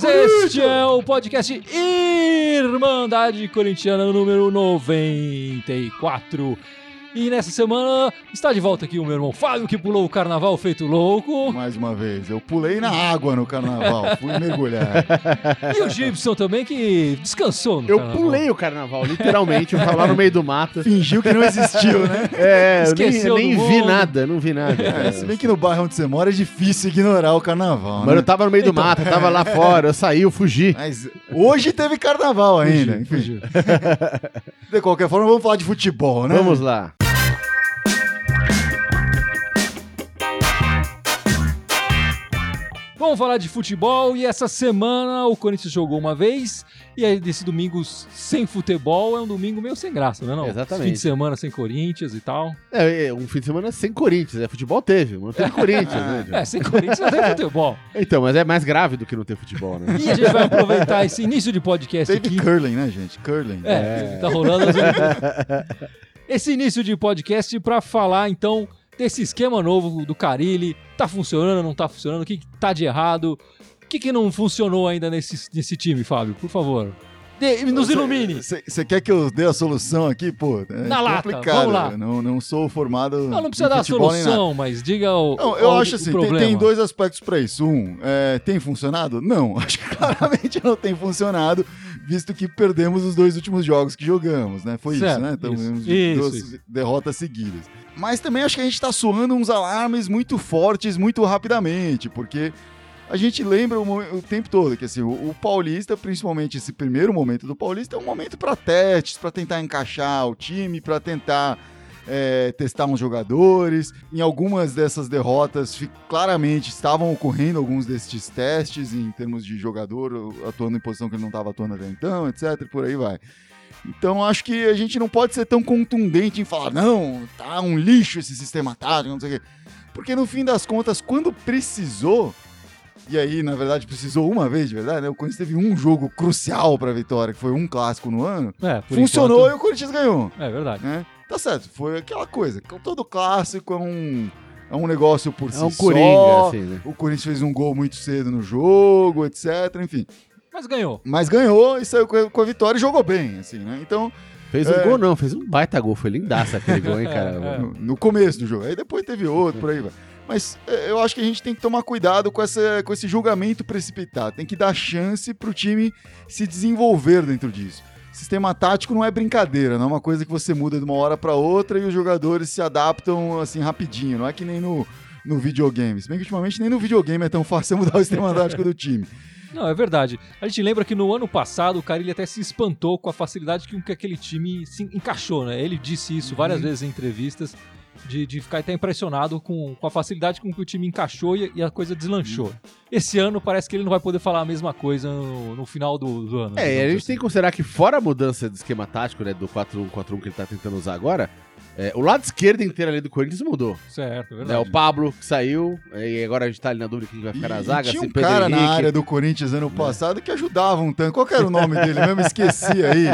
Corinthians! Este é o podcast Irmandade Corintiana número 94. E nessa semana está de volta aqui o meu irmão Fábio, que pulou o carnaval feito louco. Mais uma vez, eu pulei na água no carnaval, fui mergulhar. E o Gibson também, que descansou no Eu carnaval. pulei o carnaval, literalmente. Eu tava lá no meio do mato. Fingiu que não existiu, né? É, eu nem, Esqueceu nem vi mundo. nada, não vi nada. É, se bem que no bairro onde você mora é difícil ignorar o carnaval, Mano, né? eu tava no meio do mato, eu tava lá fora, eu saí, eu fugi. Mas hoje teve carnaval ainda. Fugiu. De qualquer forma, vamos falar de futebol, né? Vamos lá. Vamos falar de futebol e essa semana o Corinthians jogou uma vez e aí desse domingo sem futebol é um domingo meio sem graça, né? Não? Exatamente. Fim de semana sem Corinthians e tal. É, é, um fim de semana sem Corinthians, é futebol teve, mas não teve Corinthians, né? É, sem Corinthians não tem futebol. Então, mas é mais grave do que não ter futebol, né? E a gente vai aproveitar esse início de podcast Teve aqui. curling, né, gente? Curling. É, tá rolando. Esse início de podcast para falar então desse esquema novo do Carilli. Tá funcionando, não tá funcionando? O que, que tá de errado? O que, que não funcionou ainda nesse, nesse time, Fábio? Por favor. Dê- nos ilumine. Você quer que eu dê a solução aqui, pô? É Na lata, vamos lá. Não, não sou formado. Não, não precisa dar a solução, mas diga o. Não, eu o- acho assim, tem, tem dois aspectos pra isso. Um, é, tem funcionado? Não, acho que claramente não tem funcionado, visto que perdemos os dois últimos jogos que jogamos, né? Foi Certo, isso, né? Então, Isso, duas isso. derrotas seguidas. Mas também acho que a gente tá soando uns alarmes muito fortes, muito rapidamente, porque a gente lembra o, o tempo todo que assim, o, o Paulista, principalmente esse primeiro momento do Paulista, é um momento para testes, para tentar encaixar o time, para tentar é, testar uns jogadores. Em algumas dessas derrotas, claramente estavam ocorrendo alguns desses testes em termos de jogador atuando em posição que ele não estava atuando até então, etc. e Por aí vai. Então acho que a gente não pode ser tão contundente em falar, não, tá um lixo esse sistema tático, não sei o quê. Porque no fim das contas, quando precisou, e aí na verdade precisou uma vez de verdade, né? O Corinthians teve um jogo crucial para a vitória, que foi um clássico no ano, É, funcionou enquanto- e o Corinthians ganhou É verdade. né? Tá certo, foi aquela coisa. Todo clássico é um, é um negócio por É si um só. coringa, assim, né? O Corinthians fez um gol muito cedo no jogo, etc. Enfim. Mas ganhou. Mas ganhou e saiu com a, vitória e jogou bem, assim, né? Então, Fez um É. gol não, fez um baita gol, foi lindaça aquele gol, hein, cara? É. no, no começo do jogo. Aí depois teve outro, por aí vai. Mas é, eu acho que a gente tem que tomar cuidado com, essa, com esse julgamento precipitado. Tem que dar chance pro time se desenvolver dentro disso. Sistema tático não é brincadeira, não é uma coisa que você muda de uma hora para outra e os jogadores se adaptam assim rapidinho. Não é que nem no, no videogame. Se bem que ultimamente nem no videogame é tão fácil mudar o sistema tático do time. Não, é verdade. A gente lembra que no ano passado o Carilli até se espantou com a facilidade com que aquele time se encaixou, né? Ele disse isso várias vezes em entrevistas, de, de ficar até impressionado com, com a facilidade com que o time encaixou e, e a coisa deslanchou. Esse ano parece que ele não vai poder falar a mesma coisa no, no final do, do ano. É, e a gente assim. tem que considerar que fora a mudança de esquema tático, né, do 4-1-4-1 que ele tá tentando usar agora, é, o lado esquerdo inteiro ali do Corinthians mudou. Certo, é Né, verdade. o Pablo que saiu, e agora a gente tá ali na dúvida quem vai ficar na E- zaga, e tinha um Pedro cara na Henrique. área do Corinthians ano passado que ajudava um tanto. Qual que era o nome dele? Eu mesmo esqueci aí.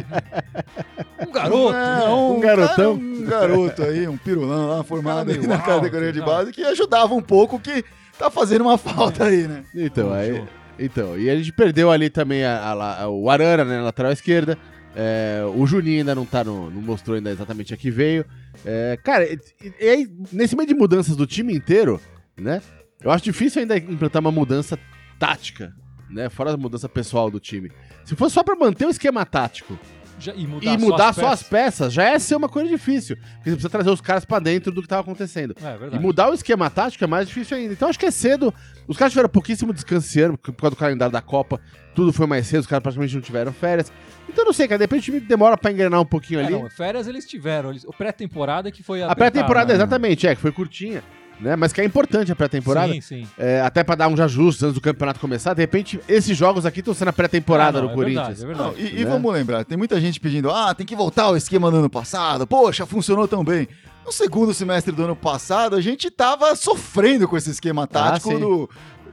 Um garoto, É, né? um, Um garotão. cara, um garoto aí, um pirulão lá, formado na alto, categoria de base, que ajudava um pouco, que tá fazendo uma falta aí, né? Então, aí, então, e a gente perdeu ali também a- a- a- o Arana, né, na lateral esquerda. É, o Juninho ainda não tá no, não mostrou ainda exatamente a que veio. É, cara, e, e aí, nesse meio de mudanças do time inteiro, né? Eu acho difícil ainda implantar uma mudança tática, né? Fora a mudança pessoal do time. Se fosse só pra manter o esquema tático Já- e mudar, e mudar só só as as peças, já é ser uma coisa difícil. Porque você precisa trazer os caras pra dentro do que tava acontecendo. peças. É E mudar o esquema tático é mais difícil ainda. Então acho que é cedo. Os caras tiveram pouquíssimo ano, por causa do calendário da Copa. Tudo foi mais cedo, os caras praticamente não tiveram férias. Então não sei, cara. De repente o time demora pra engrenar um pouquinho É, ali. não, férias eles tiveram. Eles, o pré-temporada que foi a pré-temporada, né? exatamente, é, que foi curtinha. Né? Mas que é importante a pré-temporada. Sim, sim. É, até pra dar uns ajustes antes do campeonato começar. De repente, esses jogos aqui estão sendo a pré-temporada Ah, não, do é Corinthians. Verdade, é Não, verdade. e, e Né? vamos lembrar, tem muita gente pedindo, ah, tem que voltar ao esquema do ano passado, poxa, funcionou tão bem. No segundo semestre do ano passado, a gente tava sofrendo com esse esquema tático sim. do,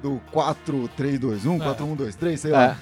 do 4-3-2-1, É. 4-1-2-3, sei lá.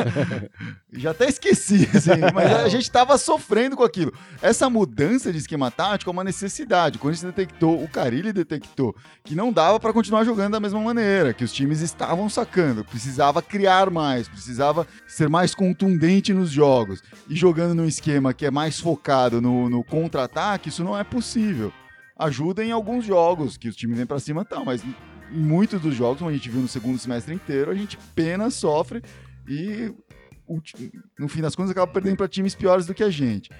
Já até esqueci, assim, mas a gente tava sofrendo com aquilo. Essa mudança de esquema tático é uma necessidade. Quando a gente detectou, o Carilli detectou que não dava pra continuar jogando da mesma maneira, que os times estavam sacando, precisava criar mais, precisava ser mais contundente nos jogos. E jogando num esquema que é mais focado no, no contra-ataque, isso não é possível. Ajuda em alguns jogos, que os times vêm pra cima e tal, mas muitos dos jogos, como a gente viu no segundo semestre inteiro, a gente apenas sofre e no fim das contas acaba perdendo para times piores do que a gente.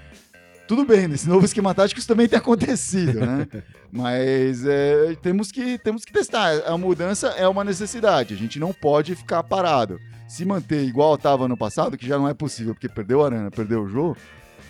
Tudo bem, nesse novo esquema tático isso também tem acontecido, né? Mas é, temos, que, temos que testar. A mudança é uma necessidade, a gente não pode ficar parado. Se manter igual estava ano passado, que já não é possível, porque perdeu a Arana, perdeu o jogo,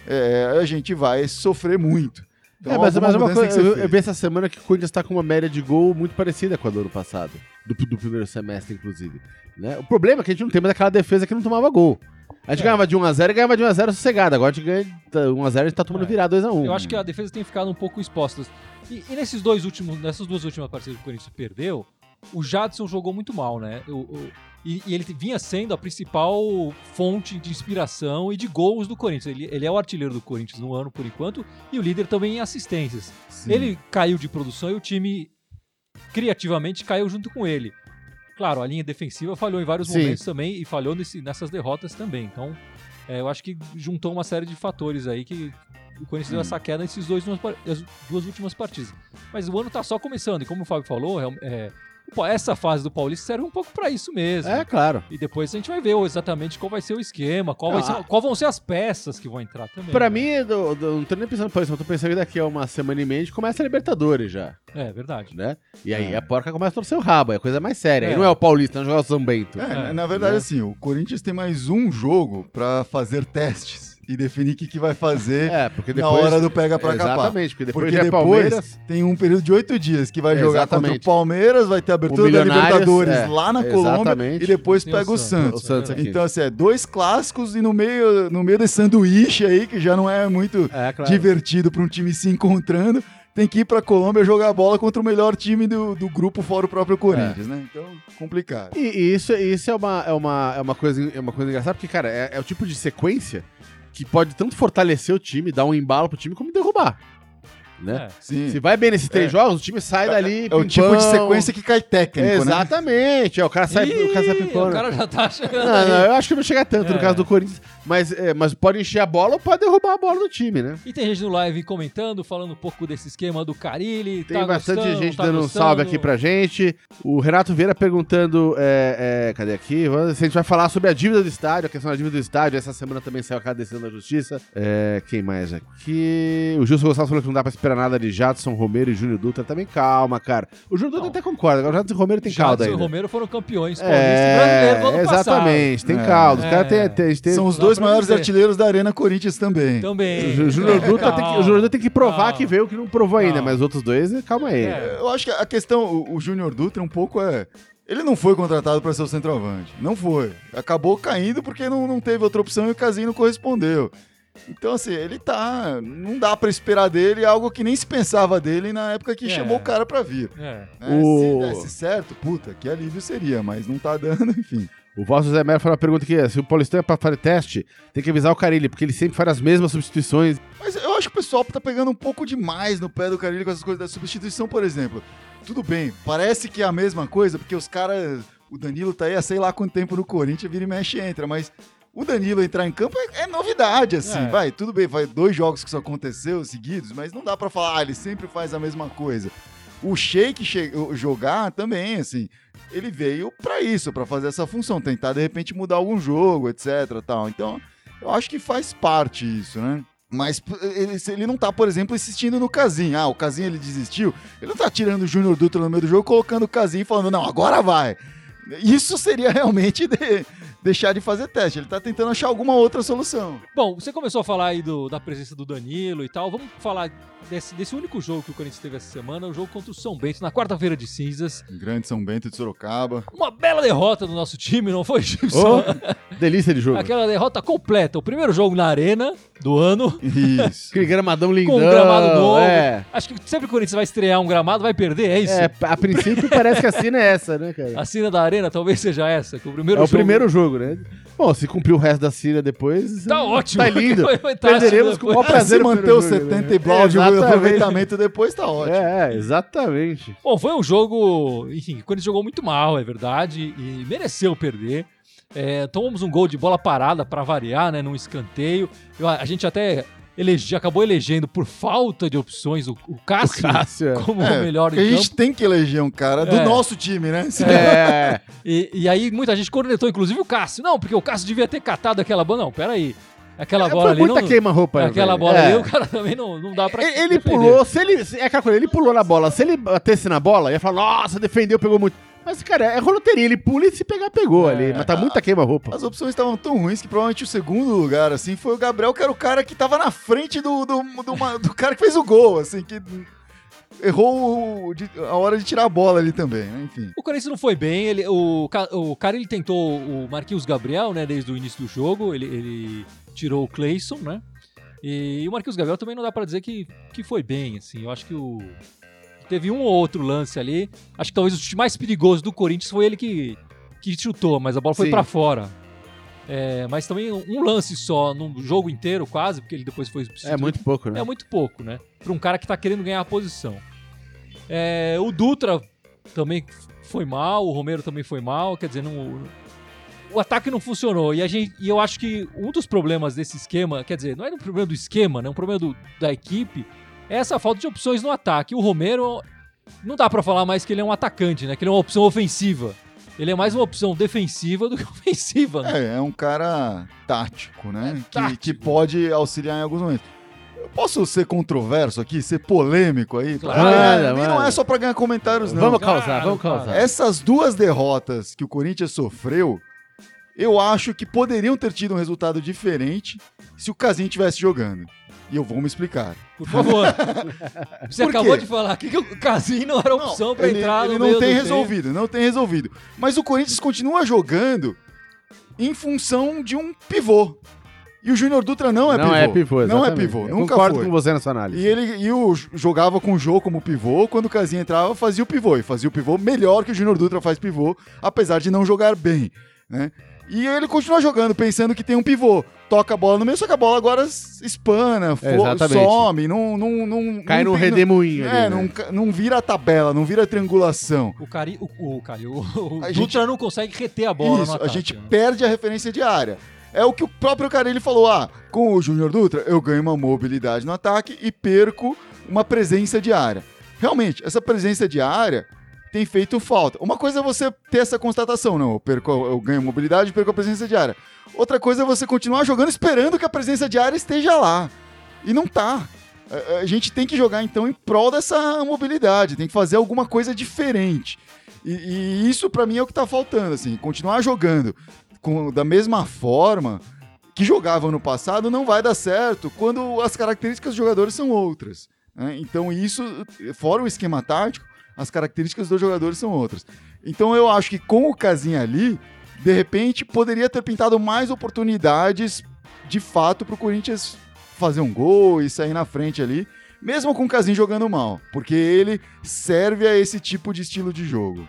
é, a gente vai sofrer muito. Então, é, mas, mas uma mudança tem coisa, eu, eu vi essa semana que o Corinthians tá com uma média de gol muito parecida com a do ano passado. Do, do primeiro semestre, inclusive. Né? O problema é que a gente não tem mais aquela defesa que não tomava gol. A gente É. ganhava de 1x0 e ganhava de 1x0 sossegado. Agora a gente ganha de 1x0 e a gente tá tomando É. virado 2x1. Eu acho que a defesa tem ficado um pouco exposta. E, e nesses dois últimos, nessas duas últimas partidas que o Corinthians perdeu, o Jadson jogou muito mal, né? O- o- e, e ele vinha sendo a principal fonte de inspiração e de gols do Corinthians. Ele, ele é o artilheiro do Corinthians no ano, por enquanto, e o líder também em assistências. Sim. Ele caiu de produção e o time criativamente caiu junto com ele. Claro, a linha defensiva falhou em vários Sim. momentos também e falhou nesse- nessas derrotas também. Então, é, eu acho que juntou uma série de fatores aí que o Corinthians deu essa queda nesses dois as duas últimas partidas. Mas o ano tá só começando e como o Fábio falou, é, é, essa fase do Paulista serve um pouco pra isso mesmo. É, claro. E depois a gente vai ver exatamente qual vai ser o esquema, qual, vai Ah. ser- qual vão ser as peças que vão entrar também. Pra né? mim, eu, eu não tô nem pensando por isso, eu tô pensando que daqui a uma semana e meia a gente começa a Libertadores já, É verdade. né? E aí É. a porca começa a torcer o rabo, é coisa mais séria. Aí É. não é o Paulista, não jogar o São Bento. É, É, na verdade, né? assim, o Corinthians tem mais um jogo pra fazer testes e definir o que, que vai fazer É, porque na depois... hora do pega pra capar. Exatamente, porque depois Porque é depois Palmeiras... tem um período de oito dias que vai jogar contra o Exatamente. Palmeiras, vai ter a abertura da Libertadores é, lá na Colômbia exatamente. e depois Tem o pega o Santos. Santos. O Santos aqui. Então, assim, é dois clássicos e no meio, no meio desse sanduíche aí, que já não é muito É, claro. divertido pra um time se encontrando, tem que ir pra Colômbia jogar bola contra o melhor time do, do grupo, fora o próprio Corinthians, né? Então, complicado. E, e isso, isso é, uma, é, uma, é, uma coisa, é uma coisa engraçada, porque, cara, é, é o tipo de sequência que pode tanto fortalecer o time, dar um embalo pro time, como derrubar. Né? É. Sim. Se vai bem nesses três É. jogos, o time sai dali. É o tipo de sequência que cai técnico, né? Exatamente. É, o cara sai, o cara sai Ih, pimpando. o cara já tá chegando Não, aí. não, eu acho que não chega tanto no É. caso do Corinthians, mas, é, mas pode encher a bola ou pode derrubar a bola do time, né? E tem gente no live comentando, falando um pouco desse esquema do Carilli. Tem tá bastante gostando, gente tá dando um gostando. salve aqui pra gente. O Renato Vieira perguntando: é, é, cadê aqui? Se a gente vai falar sobre a dívida do estádio, a questão da dívida do estádio. Essa semana também saiu aquela decisão da justiça. É, quem mais aqui? O Gilson Gonçalves falou que não dá pra esperar nada de Jadson, Romero e Júnior Dutra. Também calma, cara. O Júnior Dutra até concorda. Agora o Jadson e Romero tem calda Jadson e ainda. Romero foram campeões É, ano exatamente, tem É. caldo. Os É. caras têm- têm- a gente tem- São os dois maiores dizer. artilheiros da Arena Corinthians também. Também. O Júnior Dutra, tem que, o Júnior Dutra tem que provar Calma. que veio o que não provou ainda, Calma. mas os outros dois, calma aí. É. Eu acho que a questão, o, o Júnior Dutra, um pouco é. Ele não foi contratado para ser o centroavante. Não foi. Acabou caindo porque não, não teve outra opção e o Casinho não correspondeu. Então, assim, ele tá. Não dá para esperar dele algo que nem se pensava dele na época que É. chamou o cara para vir. É. né? O- Se desse certo, puta, que alívio seria, mas não tá dando, enfim. O Vosso José Melo faz uma pergunta aqui: se o Paulistão é pra fazer teste, tem que avisar o Carilli, porque ele sempre faz as mesmas substituições. Mas eu acho que o pessoal tá pegando um pouco demais no pé do Carilli com essas coisas da substituição, por exemplo. Tudo bem, parece que é a mesma coisa, porque os caras. O Danilo tá aí há sei lá quanto tempo no Corinthians, vira e mexe e entra, mas o Danilo entrar em campo é, é novidade, assim. É. Vai, tudo bem, faz dois jogos que isso aconteceu seguidos, mas não dá pra falar, ah, ele sempre faz a mesma coisa. O Sheik jogar também, assim, ele veio pra isso, pra fazer essa função, tentar de repente mudar algum jogo, etc, tal. Então, eu acho que faz parte isso, né? Mas ele, ele não tá, por exemplo, insistindo no Casim. Ah, o Casim ele desistiu. Ele não tá tirando o Júnior Dutra no meio do jogo, colocando o Casim e falando, não, agora vai. Isso seria realmente de- deixar de fazer teste, ele tá tentando achar alguma outra solução. Bom, você começou a falar aí do- da presença do Danilo e tal. Vamos falar desse, desse único jogo que o Corinthians teve essa semana, o jogo contra o São Bento, na quarta-feira de cinzas. Grande São Bento de Sorocaba. Uma bela derrota do nosso time, não foi, Gilson? Ô, delícia de jogo. Aquela derrota completa. O primeiro jogo na arena do ano. Isso. Aquele gramadão lindão. Com um gramado novo. É. Acho que sempre que o Corinthians vai estrear um gramado, vai perder, é isso? É, a princípio parece que a cena é essa, né, cara? A cena da arena talvez seja essa, que o primeiro é o jogo... primeiro jogo, né? Bom, se cumprir o resto da Síria depois. Tá ótimo. Tá lindo. Tá Perderemos com o maior depois. prazer. Manter o primeiro jogo, 70 né? e blau de Exatamente. aproveitamento depois, tá ótimo. É, é, exatamente. Bom, foi um jogo, enfim, o Corinthians jogou muito mal, é verdade, e mereceu perder. É, tomamos um gol de bola parada pra variar, né, num escanteio. Eu- a gente até elege, acabou elegendo por falta de opções o, o Cássio, Cássio, é. como É, o melhor porque a em gente campo. tem que eleger um cara do É. nosso time, né? É, E, e aí muita gente cornetou, inclusive o Cássio. Não, porque o Cássio devia ter catado aquela bola. Não, peraí. Aquela bola foi ali muita não... queima-roupa. Aquela velho. bola É. ali, o cara também não, não dá pra Ele, ele defender. pulou, se ele. É aquela coisa, ele pulou na bola. Se ele batesse na bola, ia falar, nossa, defendeu, pegou muito. Mas, cara, é roloteria. Ele pula e se pegar, pegou É. ali. Mas tá muita queima-roupa. As opções estavam tão ruins que provavelmente o segundo lugar, assim, foi o Gabriel, que era o cara que tava na frente do, do, do, uma- do cara que fez o gol, assim, que errou o- de- a hora de tirar a bola ali também, né? Enfim. O Corinthians não foi bem, ele, o, o cara ele tentou o Marquinhos Gabriel, né, desde o início do jogo, ele, ele tirou o Cleison, né, e, o Marquinhos Gabriel também não dá pra dizer que, que foi bem, assim, eu acho que o... Teve um ou outro lance ali, acho que talvez o chute mais perigoso do Corinthians foi ele que, que chutou, mas a bola foi pra fora. É, mas também um lance só, num jogo inteiro quase, porque ele depois foi É muito pouco, né? É muito pouco, né? Pra um cara que tá querendo ganhar a posição. É, o Dutra também foi mal, o Romero também foi mal, quer dizer, não, o ataque não funcionou. E, a gente, e eu acho que um dos problemas desse esquema, quer dizer, não é um problema do esquema, né? É um problema do- da equipe, essa falta de opções no ataque. O Romero, não dá pra falar mais que ele é um atacante, né? Que ele é uma opção ofensiva. Ele é mais uma opção defensiva do que ofensiva, né? É, é um cara tático, né? É que, tático. que pode auxiliar em alguns momentos. Eu posso ser controverso aqui, ser polêmico aí? Claro. Pra ganhar- Manda, e não é só pra ganhar comentários, não. Vamos Claro, causar, vamos claro. causar. Essas duas derrotas que o Corinthians sofreu, eu acho que poderiam ter tido um resultado diferente se o Casim estivesse jogando. E eu vou me explicar. Por favor. Você Por acabou de falar aqui que o Casim não era opção pra ele, entrar ele no não meio tem do resolvido, não tem resolvido. Mas o Corinthians continua jogando em função de um pivô. E o Júnior Dutra não é não pivô. é pivô, Não é pivô, Eu nunca Concordo foi. com você nessa análise. E ele e o, jogava com o Jô como pivô, quando o Casinha entrava, fazia o pivô. E fazia o pivô melhor que o Júnior Dutra faz pivô, apesar de não jogar bem, né? E ele continua jogando, pensando que tem um pivô. Toca a bola no meio, só que a bola agora espana, É, some, não, não, não, Cai não tem- redemoinho É, ali, não, né? ca- não vira a tabela, não vira a triangulação. O Cari, o, o, Cari, o, o Dutra gente- não consegue reter a bola Isso, no a ataque, gente né? perde a referência de área. É o que o próprio Carilli falou, ah, com o Júnior Dutra eu ganho uma mobilidade no ataque e perco uma presença de área. Realmente, essa presença de área tem feito falta. Uma coisa é você ter essa constatação, não, eu, perco, eu ganho mobilidade perco a presença de área. Outra coisa é você continuar jogando esperando que a presença de área esteja lá. E não tá. A- gente tem que jogar, então, em prol dessa mobilidade, tem que fazer alguma coisa diferente. E, e isso, pra mim, é o que tá faltando, assim, continuar jogando com, da mesma forma que jogava no passado não vai dar certo quando as características dos jogadores são outras. né? Então, isso, fora o esquema tático, as características dos jogadores são outras. Então, eu acho que com o Casinha ali, de repente, poderia ter pintado mais oportunidades de fato pro Corinthians fazer um gol e sair na frente ali, mesmo com o Casinha jogando mal, porque ele serve a esse tipo de estilo de jogo.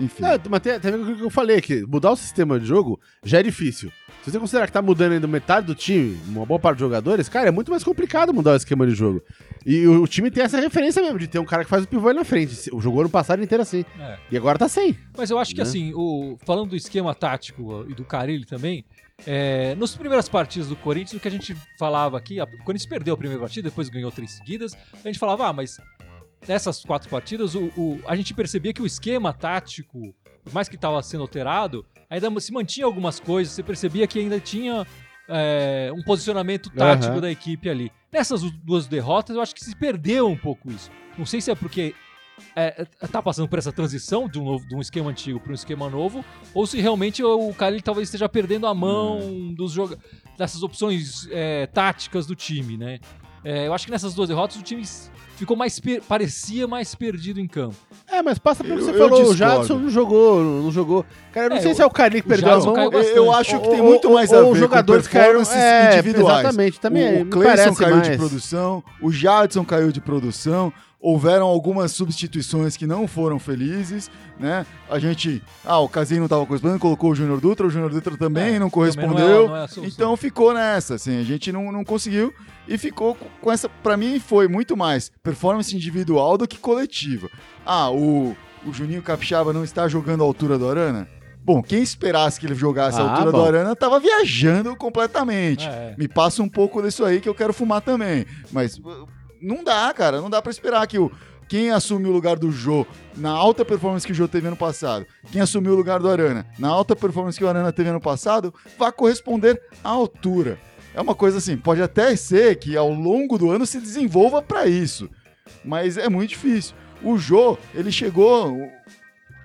Enfim. Não, mas tem, tem o que eu falei aqui. Mudar o sistema de jogo já é difícil. Se você considerar que tá mudando ainda metade do time, uma boa parte dos jogadores, cara, é muito mais complicado mudar o esquema de jogo. E o, o time tem essa referência mesmo, de ter um cara que faz o pivô aí na frente. O jogou ano passado inteiro assim. É. E agora tá sem. Mas eu acho que Né? assim, o, falando do esquema tático e do Carilli também, é, nas primeiras partidas do Corinthians, o que a gente falava aqui, a- o Corinthians perdeu a primeira partida, depois ganhou três seguidas, a gente falava, ah, mas nessas quatro partidas, o, o- a gente percebia que o esquema tático, por mais que estava sendo alterado, ainda se mantinha algumas coisas, você percebia que ainda tinha é, um posicionamento tático Aham. da equipe ali. Nessas duas derrotas, eu acho que se perdeu um pouco isso. Não sei se é porque é, tá passando por essa transição de um, novo, de um esquema antigo para um esquema novo, ou se realmente o ele talvez esteja perdendo a mão Hum. dos dessas opções é, táticas do time, né? É, eu acho que nessas duas derrotas o time ficou mais parecia mais perdido em campo. É, mas passa pelo que você eu falou, o. Jadson não jogou, não jogou. Cara, eu não É, sei o- se é o Carlinhos que o perdeu a Jadson mão. caiu ou- bastante. Eu acho que tem ou- muito ou- mais a ou ver os com jogadores caíram performances é, individuais. Exatamente, também o me Cleison caiu mais. de produção, o Jadson caiu de produção, houveram algumas substituições que não foram felizes, né? A gente, ah, o Casinho não estava correspondendo, colocou o Júnior Dutra, o Júnior Dutra também É, não também correspondeu. não é- não é a então ficou nessa, assim, a gente não, não conseguiu e ficou com- essa, Pra mim foi muito mais performance individual do que coletiva. Ah, o, o Juninho Capixaba não está jogando à altura do Arana? Bom, quem esperasse que ele jogasse à Ah, altura bom. do Arana tava viajando completamente. É, Me passa um pouco disso aí que eu quero fumar também. Mas não dá, cara. Não dá pra esperar que o, quem assume o lugar do Jô na alta performance que o Jô teve ano passado, quem assumiu o lugar do Arana na alta performance que o Arana teve ano passado, vá corresponder à altura. É uma coisa assim, pode até ser que ao longo do ano se desenvolva pra isso, mas é muito difícil. O Jô, ele chegou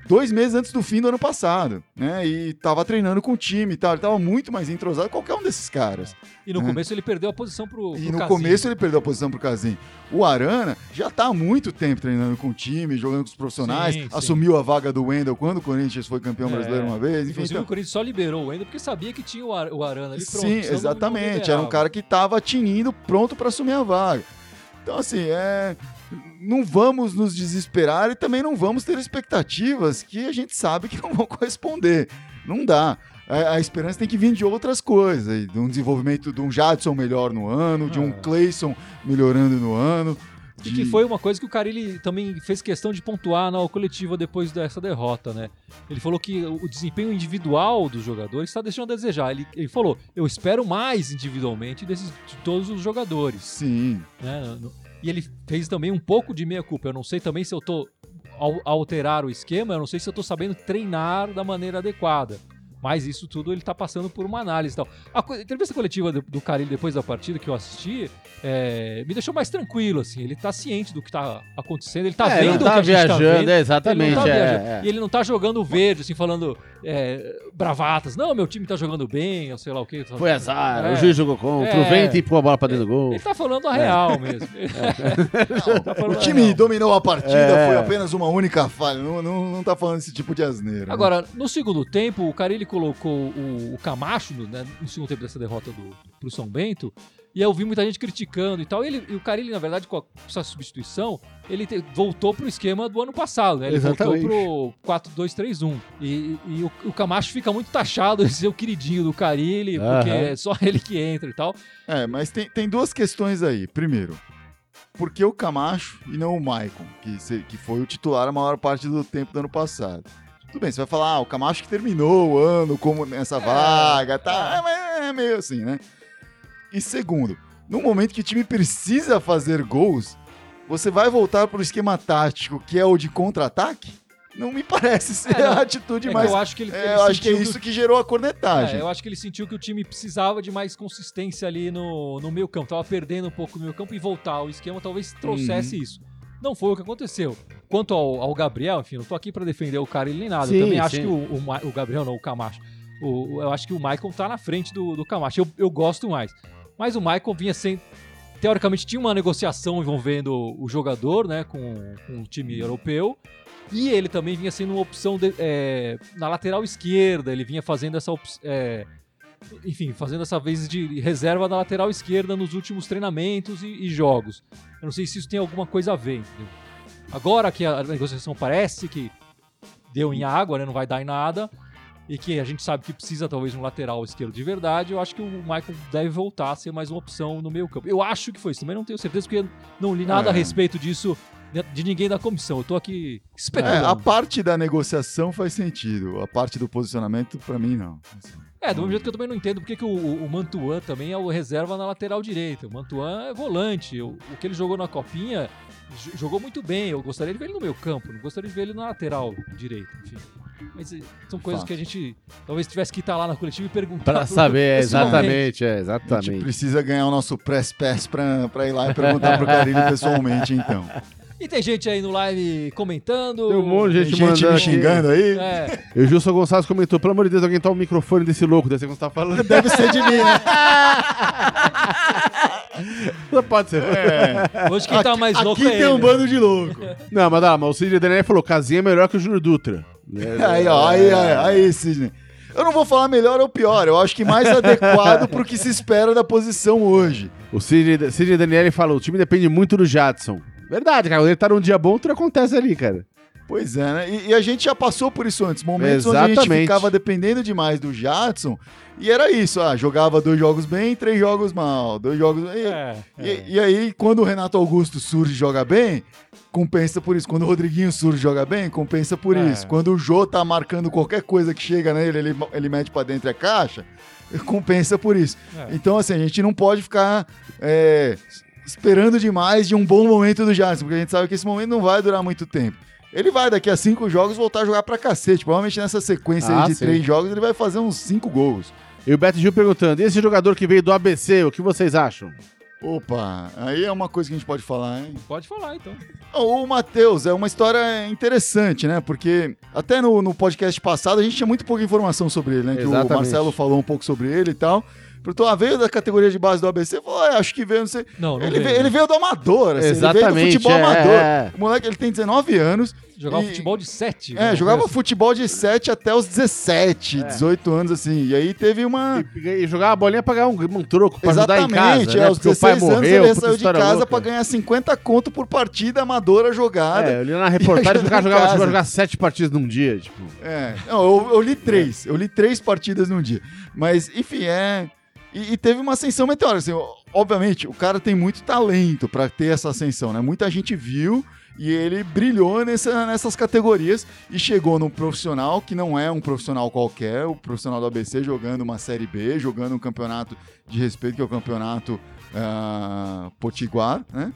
dois meses antes do fim do ano passado, né? E tava treinando com o time e tal. Ele tava muito mais entrosado que qualquer um desses caras. E no É. começo ele perdeu a posição pro, pro E no Casim. começo ele perdeu a posição pro Casim. O Arana já tá há muito tempo treinando com o time, jogando com os profissionais, Sim, sim. assumiu a vaga do Wendel quando o Corinthians foi campeão É. brasileiro uma vez. Enfim, Inclusive então- o Corinthians só liberou o Wendel porque sabia que tinha o, Ar- o Arana ali pronto. Sim, exatamente. Era um cara que tava tinindo, pronto para assumir a vaga. Então, assim, é. Não vamos nos desesperar e também não vamos ter expectativas que a gente sabe que não vão corresponder. Não dá. A, a esperança tem que vir de outras coisas, de um desenvolvimento de um Jadson melhor no ano, de um É. Cleison melhorando no ano. E de- que foi uma coisa que o Carilli também fez questão de pontuar na coletiva depois dessa derrota, né? Ele falou que o desempenho individual dos jogadores está deixando a desejar. Ele, ele falou, eu espero mais individualmente desses, de todos os jogadores. Sim. né? E ele fez também um pouco de meia-culpa. Eu não sei também se eu tô ao alterar o esquema, eu não sei se eu tô sabendo treinar da maneira adequada. Mas isso tudo ele tá passando por uma análise e tal. A co- entrevista coletiva do, do Carilli depois da partida que eu assisti é, me deixou mais tranquilo, assim. Ele tá ciente do que tá acontecendo, ele tá É, vendo não o que tá a gente tá viajando, vendo. é, Ele não exatamente. tá é, viajando. é. E ele não tá jogando verde, assim, falando é, bravatas. Não, meu time tá jogando bem, ou sei lá o que. Foi azar, É. o juiz jogou contra, o É. vento empurrou a bola pra dentro do gol. Ele tá falando a real mesmo. Tá O time real. dominou a partida, É. foi apenas uma única falha. Não, não, não tá falando esse tipo de asneira. né? Agora, no segundo tempo, o Carilli colocou o, o Camacho no, né, no segundo tempo dessa derrota do, pro São Bento, e eu vi muita gente criticando e tal. E, ele- e o Carilli, na verdade, com a, com essa substituição, ele te- voltou pro esquema do ano passado, né? Ele Exatamente. voltou pro 4-2-3-1. E, e o, o Camacho fica muito taxado de ser o queridinho do Carilli, porque Aham. é só ele que entra e tal. É, mas tem, tem duas questões aí. Primeiro, por que o Camacho e não o Maicon, que, que foi o titular a maior parte do tempo do ano passado? Tudo bem, você vai falar, ah, o Camacho que terminou o ano como nessa vaga, tá? É, mas é meio assim, né? E segundo, no momento que o time precisa fazer gols, você vai voltar pro esquema tático, que é o de contra-ataque? Não me parece ser É, a atitude É que mais. eu acho que ele, É, ele eu acho que é isso que gerou a cornetagem. É, eu acho que ele sentiu que o time precisava de mais consistência ali no, no meio campo. Tava perdendo um pouco no meio campo e voltar ao esquema talvez trouxesse Uhum. isso. Não foi o que aconteceu. Quanto ao, ao Gabriel, enfim, não tô aqui pra defender o cara ele nem nada. Sim, eu também acho sim. que o, o, o Gabriel, não, o Camacho. O, eu acho que o Michael tá na frente do, do Camacho. Eu, eu gosto mais. Mas o Michael vinha sem. Teoricamente tinha uma negociação envolvendo o jogador, né, com, com o time europeu. E ele também vinha sendo uma opção de- é, na lateral esquerda. Ele vinha fazendo essa opção. enfim, fazendo essa vez de reserva na lateral esquerda nos últimos treinamentos e, e jogos. Eu não sei se isso tem alguma coisa a ver. entendeu? Agora que a negociação parece que deu em água, né, não vai dar em nada, e que a gente sabe que precisa talvez um lateral esquerdo de verdade, eu acho que o Michael deve voltar a ser mais uma opção no meio campo. Eu acho que foi isso, também não tenho certeza, porque não li nada É. a respeito disso de- de ninguém da comissão. Eu tô aqui É, especulando. a parte da negociação faz sentido, a parte do posicionamento, pra mim, não. Assim. É, do mesmo jeito que eu também não entendo porque que o, o, Mantuan também é o reserva na lateral direita. O Mantuan é volante. O, o que ele jogou na copinha, jogou muito bem. Eu gostaria de ver ele no meio campo, não gostaria de ver ele na lateral direita, enfim. Mas eh, são coisas Fato. que a gente talvez tivesse que estar lá na coletiva e perguntar. Pra pro- saber, exatamente, é, A gente exatamente. precisa ganhar o nosso press pass pra, pra ir lá e perguntar pro Carilho pessoalmente, então. E tem gente aí no live comentando. Tem um monte de Tem gente, gente mandando me aqui. xingando aí. É, E o Gilson Gonçalves comentou: pelo amor de Deus, alguém toma o microfone desse louco, desse que você tá falando. Deve ser de mim, né? Não pode ser. É. hoje quem tá mais aqui louco tem é ele. um bando de louco. Não, mas, dá, mas o Sidney Daniel falou: Casinha é melhor que o Júnior Dutra. É, Aí, ó, aí, aí, aí, Sidney. Eu não vou falar melhor ou pior, eu acho que mais adequado pro que se espera da posição hoje. O Sidney, Sidney Daniel falou: o time depende muito do Jadson. Verdade, cara. Quando ele tá num dia bom, tudo acontece ali, cara. Pois é, né? E, e a gente já passou por isso antes. Momentos onde a gente Exatamente. ficava dependendo demais do Jadson. E era isso, ah, jogava dois jogos bem, três jogos mal. Dois jogos. E, É, e- é. e aí, quando o Renato Augusto surge e joga bem, compensa por isso. Quando o Rodriguinho surge e joga bem, compensa por É. isso. Quando o Jô tá marcando qualquer coisa que chega nele, ele, ele mete pra dentro a caixa, compensa por isso. É. Então, assim, a gente não pode ficar é, esperando demais de um bom momento do Jadson, porque a gente sabe que esse momento não vai durar muito tempo. Ele vai, daqui a cinco jogos, voltar a jogar pra cacete. Provavelmente nessa sequência aí Ah, de sim. três jogos, ele vai fazer uns cinco gols. E o Beto Gil perguntando: e esse jogador que veio do ABC, o que vocês acham? Opa, aí é uma coisa que a gente pode falar, hein? Pode falar, então. O Matheus é uma história interessante, né? Porque até no, no podcast passado a gente tinha muito pouca informação sobre ele, né? Que o Exatamente. Marcelo falou um pouco sobre ele e tal. Perguntou, ah, veio da categoria de base do ABC? Falou, é, acho que veio, não sei. Não, não ele, veio, veio, né? ele veio do amador, assim, ele veio do Exatamente, futebol é, amador. é. O moleque, ele tem 19 anos. Jogava E- futebol de 7. É, jogava futebol de 7 até os 17, 18 anos, assim. E aí teve uma... E, e jogar a bolinha pra ganhar um, um troco pra ajudar em casa. Exatamente, né? é, aos o pai 16 anos morreu, ele saiu de casa louca. pra ganhar 50 conto por partida amadora jogada. É, eu li na reportagem que o cara jogava, a jogar sete partidas num dia, tipo. É, não, eu, eu li três. Eu li três partidas num dia. Mas, enfim, é. E, e teve uma ascensão meteórica. Assim, obviamente, o cara tem muito talento pra ter essa ascensão, né? Muita gente viu e ele brilhou nessa, nessas categorias e chegou num profissional que não é um profissional qualquer, o profissional do ABC jogando uma Série B, jogando um campeonato de respeito, que é o campeonato ah, Potiguar, né?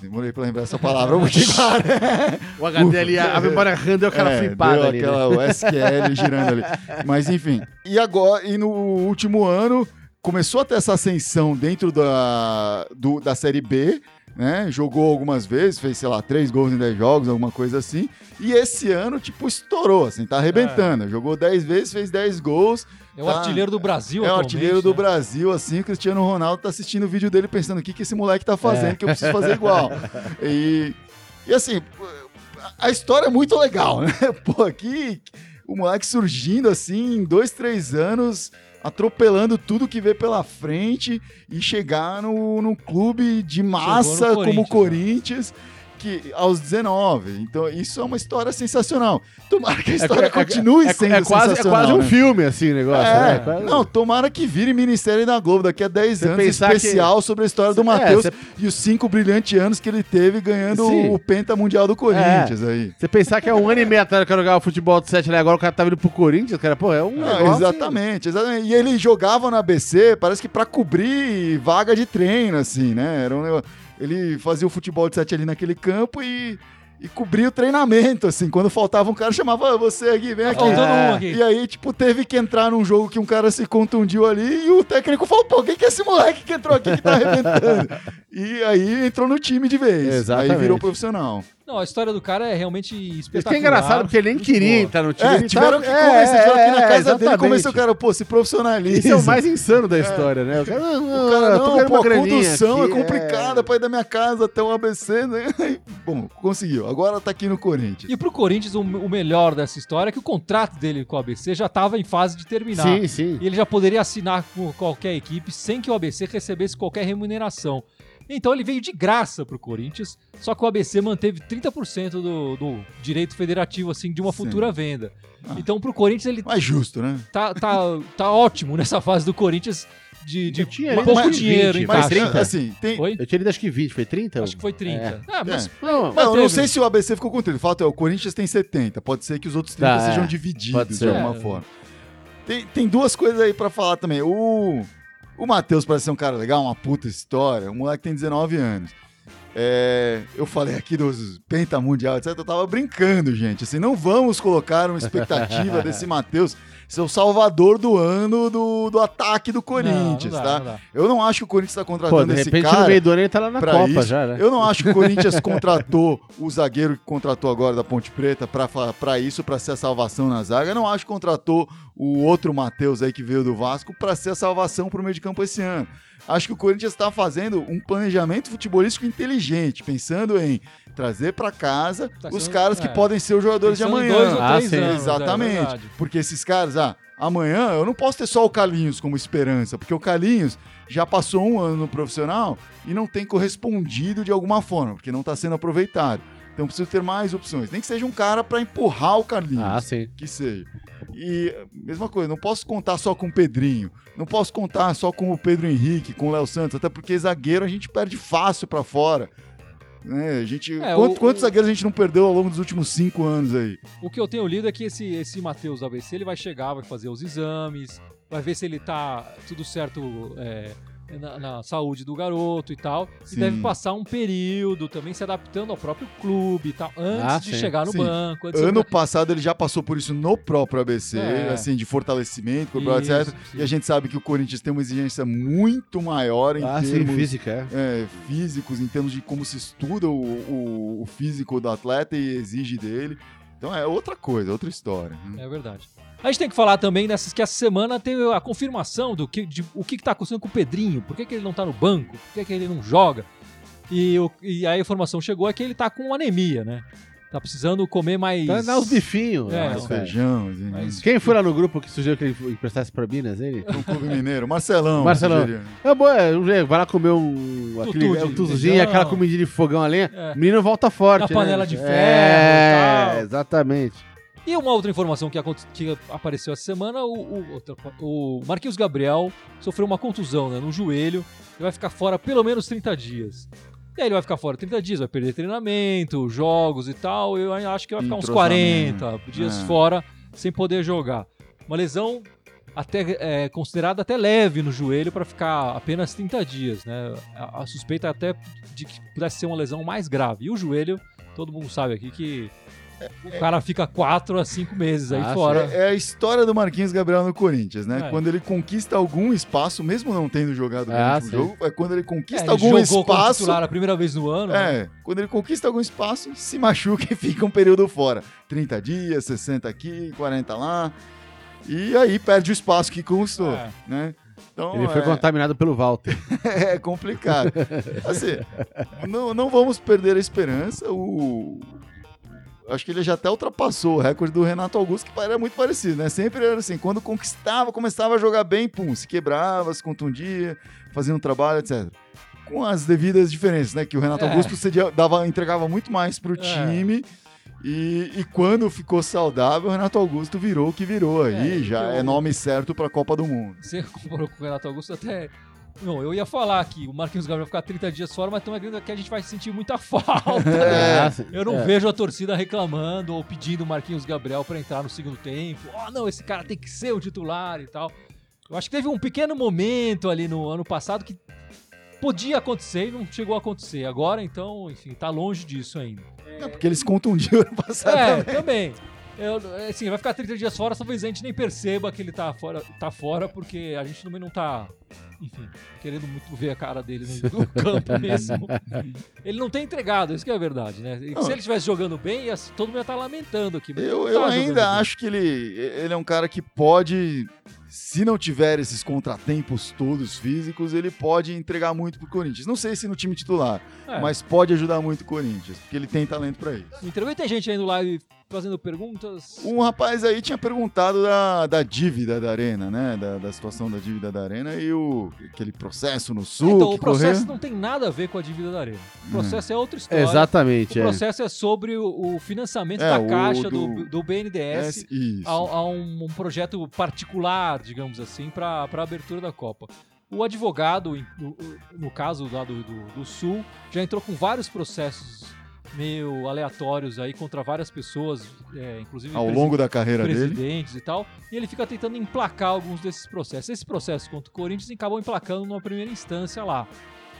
Demorei pra lembrar essa palavra, Potiguar. O HD ali, a, memória RAM deu aquela É, flipada deu ali. né? aquela o SQL girando ali. Mas enfim. E agora, e no último ano, começou a ter essa ascensão dentro da, do- da Série B, né? Jogou algumas vezes, fez, sei lá, três gols em 10 jogos, alguma coisa assim. E esse ano, tipo, estourou, assim, tá arrebentando. Jogou 10 vezes, fez 10 gols. É o Tá. artilheiro do Brasil É o artilheiro do né? Brasil, assim, o Cristiano Ronaldo tá assistindo o vídeo dele pensando o que, que esse moleque tá fazendo, que eu preciso fazer igual. E, e assim, a história é muito legal, né? Pô, aqui o moleque surgindo assim, em dois, três anos, atropelando tudo que vê pela frente e chegar no, no clube de massa no como o Corinthians, Corinthians. Que, aos 19. Então, isso é uma história sensacional. Tomara que a história É- é- continue é, sendo é quase, é sensacional. quase um né? filme, assim, o negócio, É, né? Quase- não, tomara que vire Ministério da Globo daqui a 10 Você anos, especial sobre a história do É, Matheus você- e os cinco brilhantes anos que ele teve ganhando Sim. o Penta Mundial do Corinthians aí. Você pensar que é um ano e meio atrás que eu jogava futebol de 7 ali, agora o cara tá vindo pro Corinthians, cara, pô, é um. Não, negócio- exatamente, exatamente. E ele jogava no ABC, parece que pra cobrir vaga de treino, assim, né? Era um negócio... Ele fazia o futebol de sete ali naquele campo e, e cobria o treinamento, assim. Quando faltava um cara, chamava "Ah, você aqui, vem aqui. faltando É. um aqui. E aí, tipo, teve que entrar num jogo que um cara se contundiu ali e o técnico falou, pô, quem que é esse moleque que entrou aqui que tá arrebentando? e aí entrou no time de vez. Exatamente. Aí virou profissional. Não, a história do cara é realmente Isso espetacular. que é engraçado, porque ele nem queria entrar no time. É, ele tiveram tá- que convencer, tiveram que ir na casa dele convencer o cara, pô, se profissionaliza. Isso é o mais insano da história, né? O cara, não, O cara, eu tô não, ganhando pô, a condução aqui, é complicada pra ir da minha casa até o ABC, né? Bom, conseguiu. Agora tá aqui no Corinthians. E pro Corinthians, o, o melhor dessa história é que o contrato dele com o ABC já estava em fase de terminar. Sim, sim. E ele já poderia assinar com qualquer equipe sem que o ABC recebesse qualquer remuneração. Então ele veio de graça pro Corinthians, só que o ABC manteve 30% do, do direito federativo, assim, de uma Sim. futura venda. Ah. Então pro Corinthians ele Mais justo, né? tá, tá, tá ótimo nessa fase do Corinthians de, de tinha pouco lido dinheiro 20, em Mas, Faz caixa. 30? assim, tem... Foi? Eu tinha lido acho que 20, foi 30? Acho que foi 30. É. Ah, mas Não, Não, eu não sei se o ABC ficou com 30. O fato é, o Corinthians tem 70. Pode ser que os outros 30 Tá, sejam é. divididos Pode de alguma É. forma. Tem, tem duas coisas aí pra falar também. O, o Matheus parece ser um cara legal, uma puta história. O moleque tem 19 anos. É, eu falei aqui dos pentamundial, etc. Eu tava brincando, gente. Assim, não vamos colocar uma expectativa desse Matheus ser o salvador do ano do, do ataque do Corinthians, Não, não dá, tá? não. Eu não acho que o Corinthians tá Pô, contratando de esse repente cara. no meio do ano ele tá lá na Copa isso. já, né? Eu não acho que o Corinthians contratou o zagueiro que contratou agora da Ponte Preta pra isso, pra ser a salvação na zaga. Eu não acho que contratou o outro Matheus aí que veio do Vasco pra ser a salvação pro meio de campo esse ano. Acho que o Corinthians está fazendo um planejamento futebolístico inteligente, pensando em trazer pra casa Tá os sendo- caras que é. podem ser os jogadores de amanhã. dois ou Ah, três sim. anos, é Exatamente. verdade. porque esses caras, ah, amanhã eu não posso ter só o Carlinhos como esperança, porque o Carlinhos já passou um ano no profissional e não tem correspondido de alguma forma, porque não está sendo aproveitado. Então preciso ter mais opções. Nem que seja um cara para empurrar o Carlinhos. Ah, sim. Que seja. E mesma coisa, não posso contar só com o Pedrinho. Não posso contar só com o Pedro Henrique, com o Léo Santos, até porque zagueiro a gente perde fácil para fora. Né? A gente, É, quanto- o- quantos o- zagueiros a gente não perdeu ao longo dos últimos cinco anos aí? O que eu tenho lido é que esse, esse Matheus ABC ele vai chegar, vai fazer os exames, vai ver se ele tá tudo certo é, na, na saúde do garoto e tal. Sim. E deve passar um período também se adaptando ao próprio clube e tal, antes Ah, de sim. chegar no Sim. banco. Antes de- Ano passado ele já passou por isso no próprio ABC, É. assim, de fortalecimento, corporal, Isso, etc. sim. E a gente sabe que o Corinthians tem uma exigência muito maior em Ah, sim, termos física, é. é, físicos, em termos de como se estuda o, o- o físico do atleta e exige dele. Então é outra coisa, outra história. né? É verdade. A gente tem que falar também dessas que essa semana teve a confirmação do que, de, o que, que tá acontecendo com o Pedrinho. Por que, que ele não tá no banco? Por que, que ele não joga? E, o- e a informação chegou é que ele tá com anemia, né? Tá precisando comer mais. Tá dá os bifinhos. É, né, Mais feijão, assim, né? Mas- Quem foi lá no grupo que sugeriu que ele emprestasse pra Minas? Ele? No Clube Mineiro. Marcelão. Marcelão. É bom, é, vai lá comer um. Aquele, Tutu é, um tuzuzinho, aquela comidinha de fogão a lenha. É. O menino volta forte. Na panela né? de ferro e É, tal. exatamente. E uma outra informação que, que apareceu essa semana, o, o, o Marquinhos Gabriel sofreu uma contusão né, no joelho e vai ficar fora pelo menos 30 dias. E aí ele vai ficar fora 30 dias, vai perder treinamento, jogos e tal. Eu acho que vai ficar uns Entrosamento. 40 dias É. fora sem poder jogar. Uma lesão até é, considerada até leve no joelho para ficar apenas 30 dias, né? A, a suspeita é até de que pudesse ser uma lesão mais grave. E o joelho, todo mundo sabe aqui que o cara fica 4 a 5 meses aí Ah, fora. É, é a história do Marquinhos Gabriel no Corinthians, né? É. Quando ele conquista algum espaço, mesmo não tendo jogado no Ah, jogo, é quando ele É, conquista ele algum espaço. titular a primeira vez no ano. né? É, quando ele conquista algum espaço, se machuca e fica um período fora. 30 dias, 60 aqui, 40 lá. E aí perde o espaço que conquistou, É. né? Então, Ele foi é, contaminado pelo Walter. é complicado. Assim, não, não vamos perder a esperança. O... Acho que ele já até ultrapassou o recorde do Renato Augusto, que era muito parecido, né? Sempre era assim, quando conquistava, começava a jogar bem, pum, se quebrava, se contundia, fazia um trabalho, etc. Com as devidas diferenças, né? Que o Renato É. Augusto cedia- dava, entregava muito mais pro É. time. E, e quando ficou saudável, o Renato Augusto virou o que virou aí. É, já eu- é nome certo pra Copa do Mundo. Você comparou com o Renato Augusto até. Não, eu ia falar que o Marquinhos Gabriel vai ficar 30 dias fora, mas tem uma grande que a gente vai sentir muita falta. É. sim. Eu não É. vejo a torcida reclamando ou pedindo o Marquinhos Gabriel pra entrar no segundo tempo. Oh, não, esse cara tem que ser o titular e tal. Eu acho que teve um pequeno momento ali no ano passado que podia acontecer e não chegou a acontecer. Agora, então, enfim, tá longe disso ainda. É porque eles contundiram ano passado É, também. também. Eu, é, assim, vai ficar 30 dias fora, talvez a gente nem perceba que ele tá fora, tá fora porque a gente também não tá, enfim, querendo muito ver a cara dele no, no campo mesmo. Ele não tem entregado, isso que é a verdade, né? Não. se ele estivesse jogando bem, ia- todo mundo ia estar lamentando aqui. Eu, eu tá ainda bem. acho que ele, ele é um cara que pode, se não tiver esses contratempos todos físicos, ele pode entregar muito pro Corinthians. Não sei se no time titular, É. mas pode ajudar muito o Corinthians, porque ele tem talento pra isso. Entregou. E tem gente aí no live fazendo perguntas. Um rapaz aí tinha perguntado da, da dívida da Arena, né? Da, da situação da dívida da Arena e o, aquele processo no Sul. então, que o processo correu. não tem nada a ver com a dívida da Arena. O processo é outra história. Exatamente. O é. processo é sobre o, o financiamento É, da caixa do- do, do BNDES É, a, a um, um projeto particular, digamos assim, para a abertura da Copa. O advogado, no, no caso lá do, do, do Sul, já entrou com vários processos meio aleatórios aí contra várias pessoas, é, inclusive Ao longo da carreira dele. presidentes e tal, e ele fica tentando emplacar alguns desses processos. Esse processo contra o Corinthians acabou emplacando numa primeira instância lá.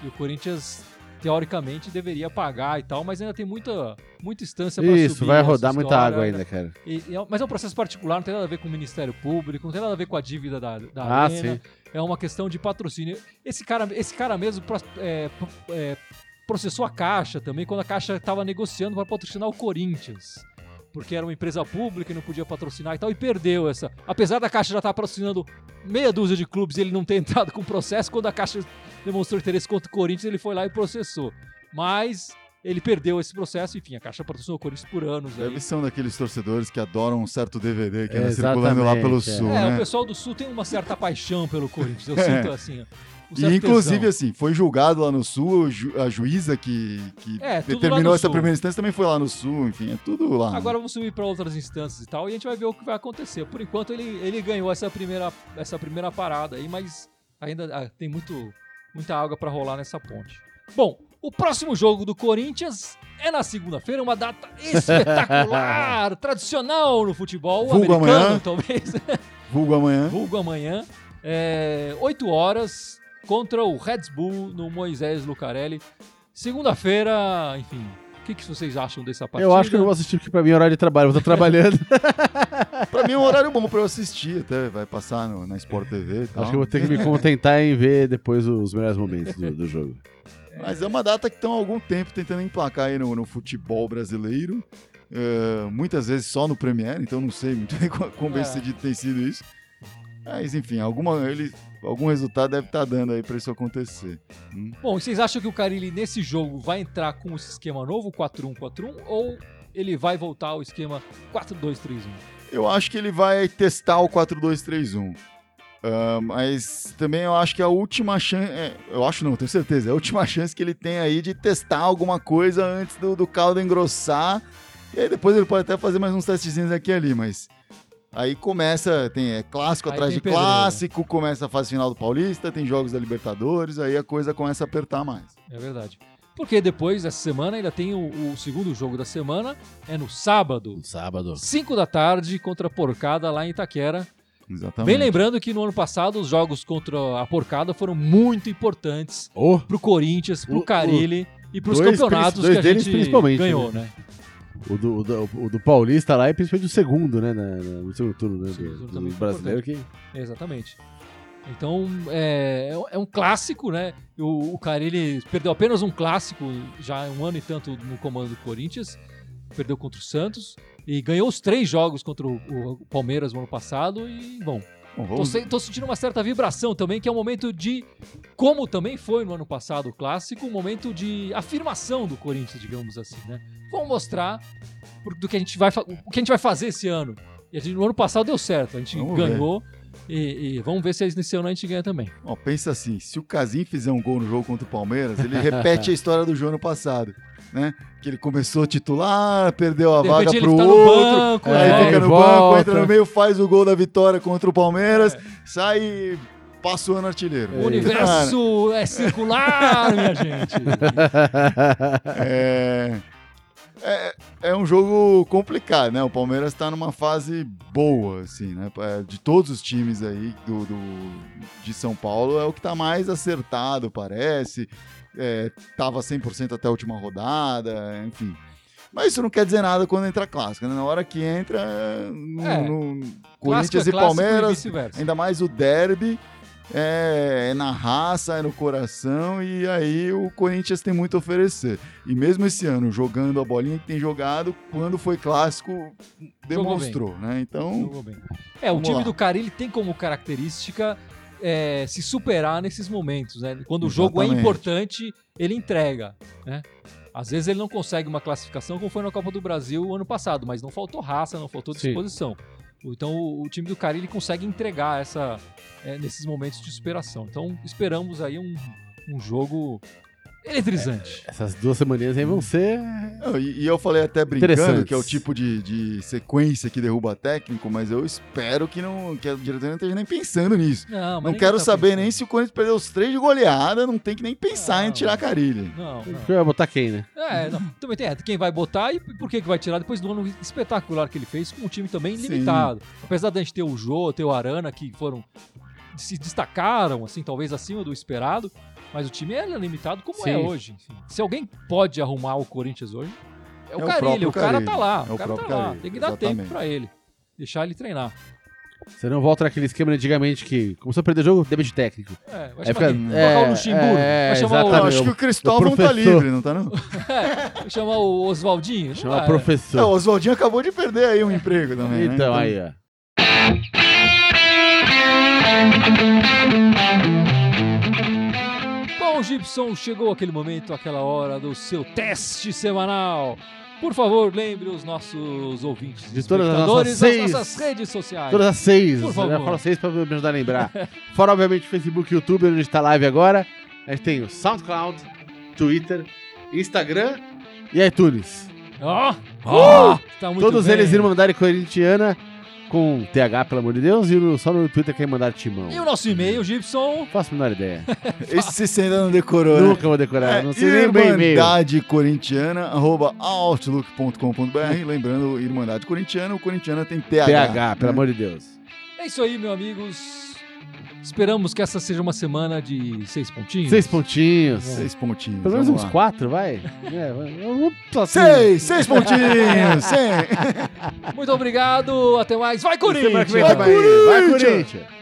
E o Corinthians teoricamente deveria pagar e tal, mas ainda tem muita, muita instância para subir. Isso, vai rodar muita história. água ainda, cara. E- e é- mas é um processo particular, não tem nada a ver com o Ministério Público, não tem nada a ver com a dívida da, da Ah, arena. sim. É uma questão de patrocínio. Esse cara, esse cara mesmo é, é, processou a Caixa também, quando a Caixa estava negociando para patrocinar o Corinthians. Porque era uma empresa pública e não podia patrocinar e tal, e perdeu essa. Apesar da Caixa já estar patrocinando meia dúzia de clubes e ele não ter entrado com processo, quando a Caixa demonstrou interesse contra o Corinthians, ele foi lá e processou. Mas ele perdeu esse processo, enfim, a Caixa patrocinou o Corinthians por anos. aí. Deve ser um daqueles torcedores que adoram um certo DVD que anda Exatamente, circulando lá pelo é. sul, É, né? o pessoal do Sul tem uma certa paixão pelo Corinthians, eu É. sinto assim. E inclusive, assim, foi julgado lá no sul, ju- a juíza que, que É, determinou no essa sul. primeira instância também foi lá no sul, enfim, é tudo lá. Agora vamos subir para outras instâncias e tal, e a gente vai ver o que vai acontecer. Por enquanto ele, ele ganhou essa primeira, essa primeira parada aí, mas ainda ah, tem muito, muita água para rolar nessa ponte. Bom, o próximo jogo do Corinthians é na segunda-feira, uma data espetacular, tradicional no futebol Vulgo americano, amanhã. talvez. Vulgo amanhã. Vulgo amanhã. É, 8 horas contra o Red Bull no Moisés Lucarelli. Segunda-feira, enfim. O que, que vocês acham dessa partida? Eu acho que eu não vou assistir porque pra mim é horário de trabalho. Eu vou estar trabalhando. Pra mim é um horário bom pra eu assistir até, vai passar no- na Sport TV e tal. acho que eu vou ter que me contentar em ver depois os melhores momentos do, do jogo. Mas é uma data que estão há algum tempo tentando emplacar aí no, no futebol brasileiro. É, muitas vezes só no Premier, então não sei muito bem como É. tem sido isso. Mas enfim, alguma, ele, algum resultado deve estar dando aí pra isso acontecer. Hum. Bom, e vocês acham que o Carilli nesse jogo vai entrar com esse esquema novo, 4-1-4-1, ou ele vai voltar ao esquema 4-2-3-1? Eu acho que ele vai testar o 4-2-3-1. Ah, mas também eu acho que a última chance. eu acho não, tenho certeza. É a última chance que ele tem aí de testar alguma coisa antes do, do caldo engrossar. E aí depois ele pode até fazer mais uns testezinhos aqui e ali, mas. Aí começa, tem é, clássico Aí atrás tem de pedreira. clássico, começa a fase final do Paulista, tem jogos da Libertadores, aí a coisa começa a apertar mais. É verdade. Porque depois, essa semana, ainda tem o, o segundo jogo da semana, é no sábado, sábado. 5 da tarde, contra a Porcada lá em Itaquera. Exatamente. Bem lembrando que no ano passado os jogos contra a Porcada foram muito importantes Oh, pro Corinthians, pro O- o- Carilli e pros dois campeonatos dois que a gente principalmente, ganhou, né? O do, o do- o do Paulista lá e principalmente o segundo, né? na- no segundo turno, né? Segundo Do, do foi brasileiro que. Exatamente. Então, é, é um clássico, né? O, o Carilli perdeu apenas um clássico já um ano e tanto no comando do Corinthians. Perdeu contra o Santos e ganhou os três jogos contra o, o Palmeiras no ano passado. E, bom, Bom, tô, vamos- se- tô sentindo uma certa vibração também, que é um momento de. Como também foi no ano passado o clássico, um momento de afirmação do Corinthians, digamos assim, né? Vamos mostrar do que a gente vai, o que a gente vai fazer esse ano. E a gente, no ano passado deu certo, a gente Vamos ganhou. E, e vamos ver se nesse ano a gente ganha também. Ó, pensa assim, se o Casim fizer um gol no jogo contra o Palmeiras, ele repete a história do jogo ano passado, né? Que ele começou titular, perdeu a De vaga pro tá outro, banco, aí é, fica no volta. banco, entra no meio, faz o gol da vitória contra o Palmeiras, É. sai e passa o ano artilheiro. O universo é circular, minha gente. É, é, é um jogo complicado, né? O Palmeiras está numa fase boa, assim, né? É, De todos os times aí do, do- de São Paulo, é o que tá mais acertado, parece. É, tava 100% até a última rodada, enfim. Mas isso não quer dizer nada quando entra clássico, né? Na hora que entra no, É. no Clássico Corinthians é e Palmeiras, vice-versa. ainda mais o derby, é, é na raça, é no coração, e aí o Corinthians tem muito a oferecer. E mesmo esse ano, jogando a bolinha que tem jogado, quando foi clássico, demonstrou, né? Então, Jogou bem. É, o time lá. do Carilli tem como característica é, se superar nesses momentos, né? Quando o jogo é Exatamente. importante, ele entrega, né? Às vezes ele não consegue uma classificação como foi na Copa do Brasil ano passado, mas não faltou raça, não faltou Sim. Então o, o time do Carilli consegue entregar essa é, nesses momentos de superação. Então esperamos aí um, um jogo eletrizante. Essas duas semaninhas aí vão ser. não, e, e eu falei até brincando que é o tipo de, de sequência que derruba técnico, mas eu espero que, não, que a diretoria não esteja nem pensando nisso. Não, Não quero tá saber pensando. nem se o Corinthians perdeu os três de goleada, não tem que nem pensar em Não. tirar a carilha. Não, não. Vai botar quem, né? É, não, também tem é, quem vai botar e por que, que vai tirar depois do ano espetacular que ele fez com um time também Sim. limitado. Apesar da gente ter o Jô, ter o Arana, que foram se destacaram, assim, talvez acima do esperado, Mas o time é limitado como Sim. é hoje. enfim. Se alguém pode arrumar o Corinthians hoje, é o É o próprio O, cara tá lá. É o o cara tá próprio lá. Tem que dar exatamente. tempo pra ele. Deixar ele treinar. Você não volta naquele esquema antigamente que começou a perder o jogo, debate técnico. É, vai Aí chamar fica- é, colocar o Luxemburgo? é, vai chamar o, acho que o o Cristóvão tá professor. livre, não tá não? vai chamar o Oswaldinho? Não Chama vai. professor. É, o Oswaldinho acabou de perder aí um emprego também, né? Então, aí, ó. Gibson, chegou aquele momento, aquela hora do seu teste semanal. Por favor, lembre os nossos ouvintes, De todas as nossas seis- nossas redes sociais. Todas as seis. Por Eu favor. falo seis pra me ajudar a lembrar. Fora, obviamente, Facebook e YouTube, onde a gente tá live agora. A gente tem o SoundCloud, Twitter, Instagram e iTunes. Ó, ó, tá muito Todos bem. eles Irmandade Corintiana com TH, pelo amor de Deus, e no- só no Twitter que é mandar timão. E o nosso e-mail, Gibson? Faço a menor ideia. Esse você ainda não decorou, né? Nunca vou decorar. É, não sei nem e-mail. Irmandade Corintiana, arroba outlook.com.br. Lembrando, Irmandade Corintiana, o Corintiana tem TH. TH, pelo né? amor de Deus. É isso aí, meus amigos. Esperamos que essa seja uma semana de seis pontinhos. Seis pontinhos. É. Seis pontinhos. Pelo menos uns quatro, vai. É, vai. Assim. seis, seis pontinhos. seis. Muito obrigado, até mais. Vai, Corinthians! Vai, Vai, Corinthians! Vai, Corinthians!